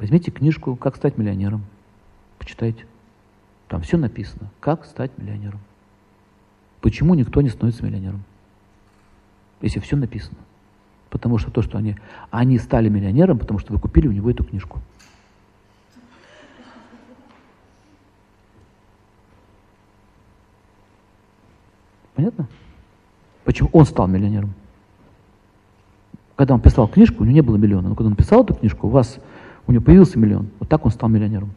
Возьмите книжку «Как стать миллионером». Почитайте. Там все написано. Как стать миллионером. Почему никто не становится миллионером? Если все написано. Потому что то, что они, они стали миллионером, потому что вы купили у него эту книжку. Понятно? Почему он стал миллионером? Когда он писал книжку, у него не было миллиона. Но когда он писал эту книжку, у вас у него появился миллион. Вот так он стал миллионером.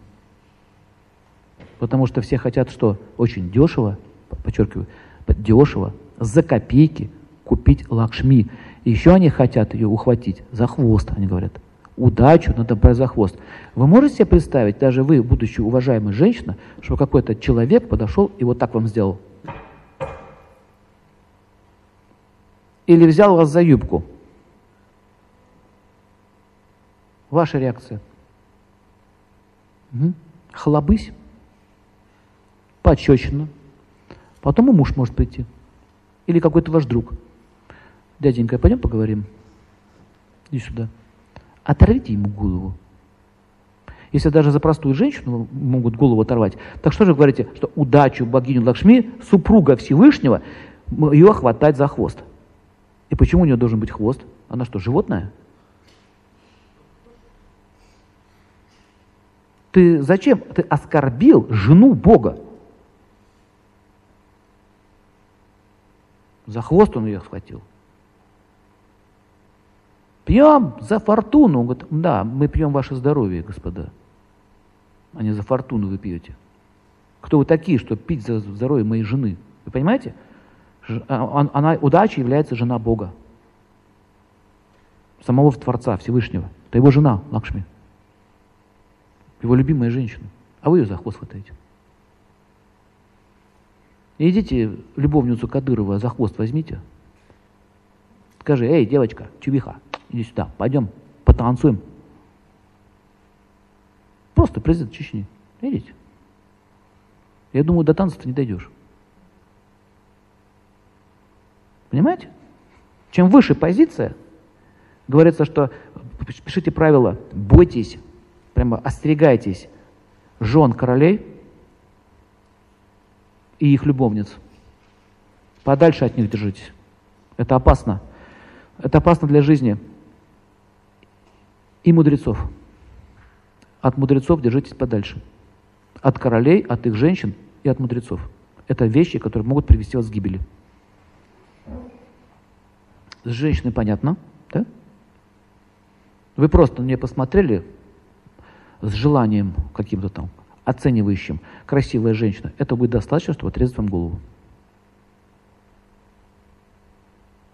Потому что все хотят что? Очень дешево, подчеркиваю, дешево, за копейки купить лакшми. И еще они хотят ее ухватить за хвост, они говорят. Удачу надо брать за хвост. Вы можете себе представить, даже вы, будучи уважаемой женщиной, что какой-то человек подошел и вот так вам сделал? Или взял вас за юбку? Ваша реакция. Хлобысь. Пощечина. Потом и муж может прийти. Или какой-то ваш друг. Дяденька, пойдем поговорим? Иди сюда. Оторвите ему голову. Если даже за простую женщину могут голову оторвать, так что же говорите, что удачу богиню Лакшми, супруга Всевышнего, ее хватать за хвост? И почему у нее должен быть хвост? Она что, животное? Ты зачем? Ты оскорбил жену Бога. За хвост он ее схватил. Пьем за фортуну. Он говорит, да, мы пьем ваше здоровье, господа. А не за фортуну вы пьете. Кто вы такие, чтобы пить за здоровье моей жены? Вы понимаете? А, она, удача является жена Бога. Самого Творца, Всевышнего. Это его жена, Лакшми его любимая женщина, а вы ее за хвост хватаете. идите любовницу Кадырова за хвост возьмите. Скажи, эй, девочка, чувиха, иди сюда, пойдем потанцуем. Просто президент Чечни. Видите? Я думаю, до танца ты не дойдешь. Понимаете? Чем выше позиция, говорится, что пишите правила, бойтесь прямо остерегайтесь жен королей и их любовниц. Подальше от них держитесь. Это опасно. Это опасно для жизни и мудрецов. От мудрецов держитесь подальше. От королей, от их женщин и от мудрецов. Это вещи, которые могут привести вас к гибели. С женщиной понятно, да? Вы просто на нее посмотрели, с желанием каким-то там оценивающим, красивая женщина, это будет достаточно, чтобы отрезать вам голову.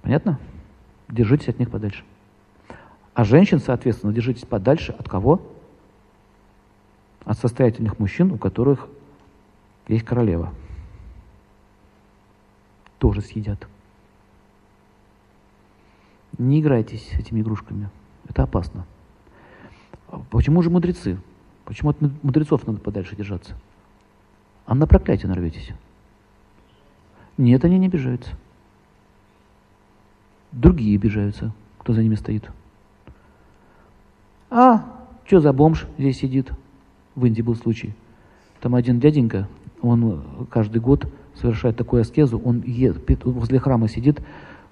Понятно? Держитесь от них подальше. А женщин, соответственно, держитесь подальше от кого? От состоятельных мужчин, у которых есть королева. Тоже съедят. Не играйтесь с этими игрушками. Это опасно. Почему же мудрецы? Почему от мудрецов надо подальше держаться? А на проклятие нарветесь. Нет, они не обижаются. Другие обижаются, кто за ними стоит. А, что за бомж здесь сидит? В Индии был случай. Там один дяденька, он каждый год совершает такую аскезу, он е, возле храма сидит,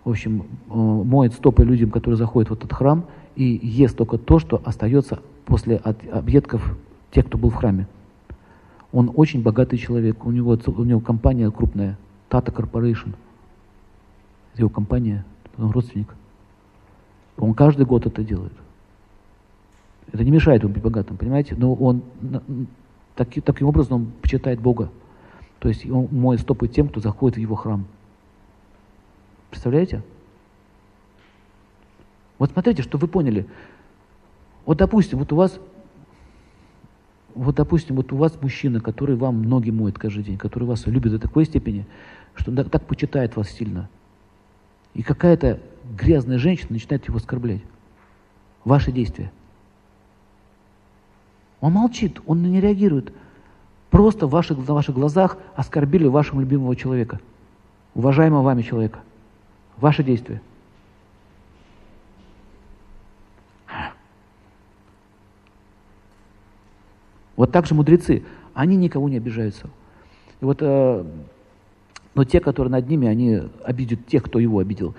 в общем, э, моет стопы людям, которые заходят в этот храм, и ест только то, что остается после объедков тех, кто был в храме. Он очень богатый человек, у него, у него компания крупная, Tata Corporation. Его компания, он родственник. Он каждый год это делает. Это не мешает ему быть богатым, понимаете? Но он таки, таким образом он почитает Бога. То есть он моет стопы тем, кто заходит в его храм. Представляете? Вот смотрите, что вы поняли. Вот, допустим, вот у вас, вот, допустим, вот у вас мужчина, который вам ноги моет каждый день, который вас любит до такой степени, что он так почитает вас сильно. И какая-то грязная женщина начинает его оскорблять. Ваши действия. Он молчит, он не реагирует. Просто в ваших, на ваших глазах оскорбили вашего любимого человека, уважаемого вами человека. Ваши действия. Вот так же мудрецы, они никого не обижаются. И вот, э, но те, которые над ними, они обидят тех, кто его обидел.